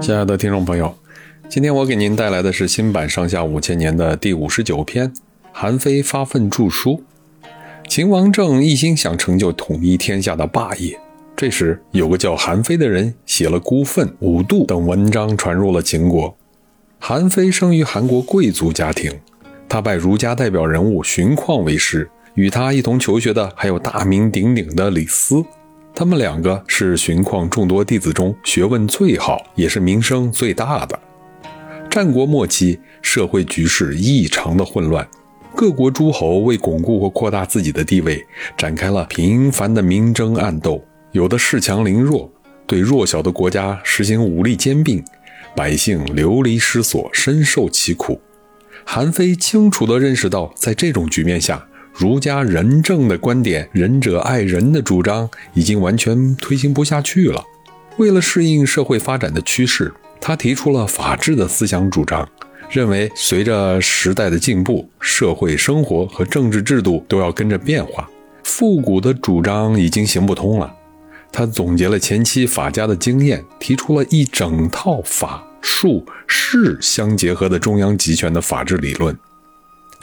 亲爱的听众朋友，今天我给您带来的是新版《上下五千年》的第五十九篇《韩非发愤著书》。秦王政一心想成就统一天下的霸业，这时有个叫韩非的人写了《孤愤》《五度》等文章，传入了秦国。韩非生于韩国贵族家庭，他拜儒家代表人物荀况为师，与他一同求学的还有大名鼎鼎的李斯。他们两个是荀况众多弟子中学问最好，也是名声最大的。战国末期，社会局势异常的混乱，各国诸侯为巩固或扩大自己的地位，展开了频繁的明争暗斗。有的恃强凌弱，对弱小的国家实行武力兼并，百姓流离失所，深受其苦。韩非清楚地认识到，在这种局面下，儒家仁政的观点，仁者爱人的主张已经完全推行不下去了。为了适应社会发展的趋势，他提出了法治的思想主张，认为随着时代的进步，社会生活和政治制度都要跟着变化，复古的主张已经行不通了。他总结了前期法家的经验，提出了一整套法术势相结合的中央集权的法治理论。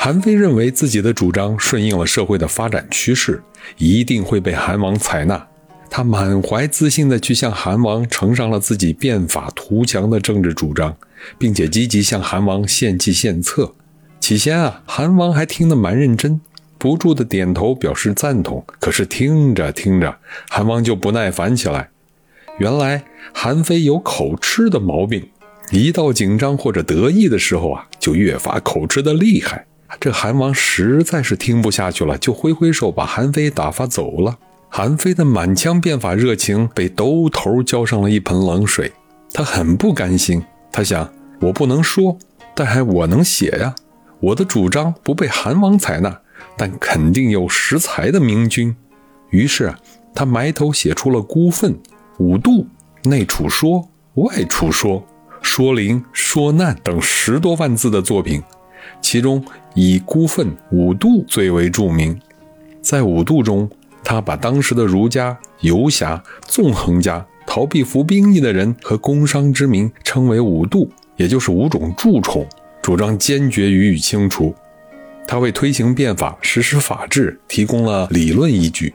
韩非认为自己的主张顺应了社会的发展趋势，一定会被韩王采纳。他满怀自信地去向韩王呈上了自己变法图强的政治主张，并且积极向韩王献计献策。起先啊，韩王还听得蛮认真，不住地点头表示赞同。可是听着听着，韩王就不耐烦起来。原来韩非有口吃的毛病，一到紧张或者得意的时候啊，就越发口吃的厉害。这韩王实在是听不下去了，就挥挥手把韩非打发走了。韩非的满腔变法热情被兜头浇上了一盆冷水，他很不甘心。他想：我不能说，但还我能写呀。我的主张不被韩王采纳，但肯定有识才的明君。于是，他埋头写出了《孤愤》《五度》《内储说》《外储说》《说灵》《说难》等十多万字的作品。其中以孤愤五度最为著名，在五度中，他把当时的儒家、游侠、纵横家、逃避服兵役的人和工商之民称为五度，也就是五种蛀虫，主张坚决予以清除。他为推行变法、实施法治提供了理论依据。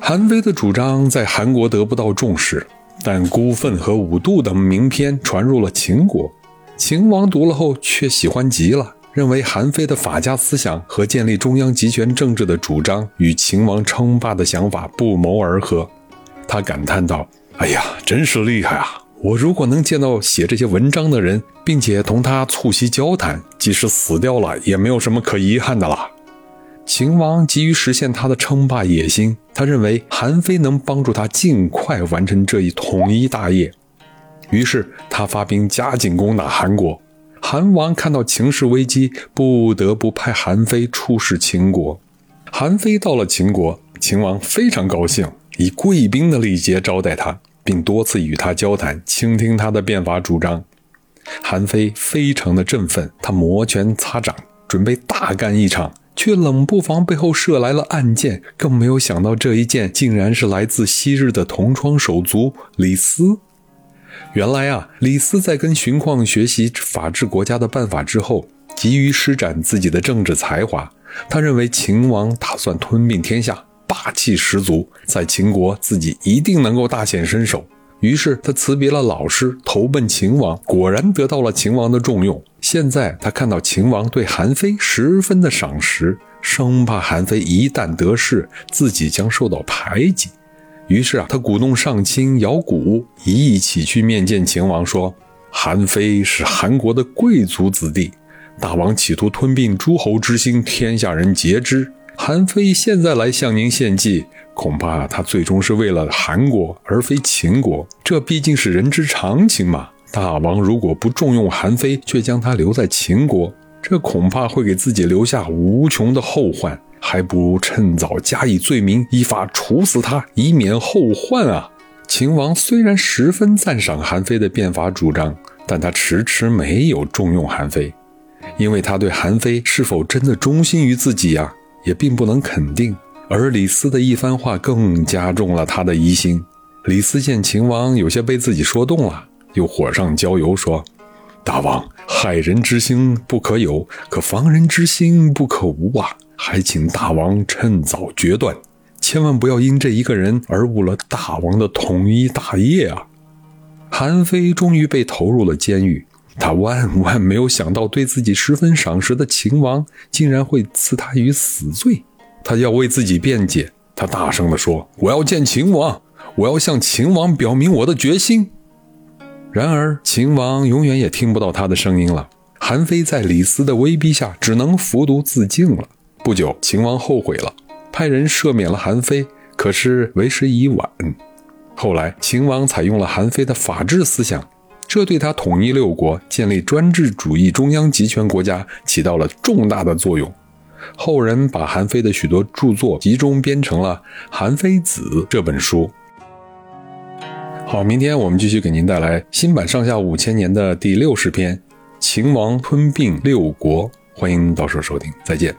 韩非的主张在韩国得不到重视，但孤愤和五度等名篇传入了秦国。秦王读了后却喜欢极了，认为韩非的法家思想和建立中央集权政治的主张与秦王称霸的想法不谋而合。他感叹道：“哎呀，真是厉害啊！我如果能见到写这些文章的人，并且同他促膝交谈，即使死掉了，也没有什么可遗憾的了。”秦王急于实现他的称霸野心，他认为韩非能帮助他尽快完成这一统一大业。于是他发兵加紧攻打韩国，韩王看到情势危机，不得不派韩非出使秦国。韩非到了秦国，秦王非常高兴，以贵宾的礼节招待他，并多次与他交谈，倾听他的变法主张。韩非非常的振奋，他摩拳擦掌，准备大干一场，却冷不防背后射来了暗箭，更没有想到这一箭竟然是来自昔日的同窗手足李斯。原来啊，李斯在跟荀况学习法治国家的办法之后，急于施展自己的政治才华。他认为秦王打算吞并天下，霸气十足，在秦国自己一定能够大显身手。于是他辞别了老师，投奔秦王，果然得到了秦王的重用。现在他看到秦王对韩非十分的赏识，生怕韩非一旦得势，自己将受到排挤。于是啊，他鼓动上卿姚贾一起去面见秦王，说：“韩非是韩国的贵族子弟，大王企图吞并诸侯之心，天下人皆知。韩非现在来向您献计，恐怕他最终是为了韩国而非秦国，这毕竟是人之常情嘛。大王如果不重用韩非，却将他留在秦国，这恐怕会给自己留下无穷的后患。”还不如趁早加以罪名，依法处死他，以免后患啊！秦王虽然十分赞赏韩非的变法主张，但他迟迟没有重用韩非，因为他对韩非是否真的忠心于自己呀，也并不能肯定。而李斯的一番话更加重了他的疑心。李斯见秦王有些被自己说动了，又火上浇油说：“大王，害人之心不可有，可防人之心不可无啊！还请大王趁早决断，千万不要因这一个人而误了大王的统一大业啊！”韩非终于被投入了监狱，他万万没有想到，对自己十分赏识的秦王竟然会赐他于死罪。他要为自己辩解，他大声地说：“我要见秦王。”我要向秦王表明我的决心。然而，秦王永远也听不到他的声音了。韩非在李斯的威逼下，只能服毒自尽了。不久，秦王后悔了，派人赦免了韩非，可是为时已晚。后来，秦王采用了韩非的法治思想，这对他统一六国、建立专制主义中央集权国家起到了重大的作用。后人把韩非的许多著作集中编成了《韩非子》这本书。好，明天我们继续给您带来新版上下五千年的第六十篇《秦王吞并六国》，欢迎到时候收听，再见。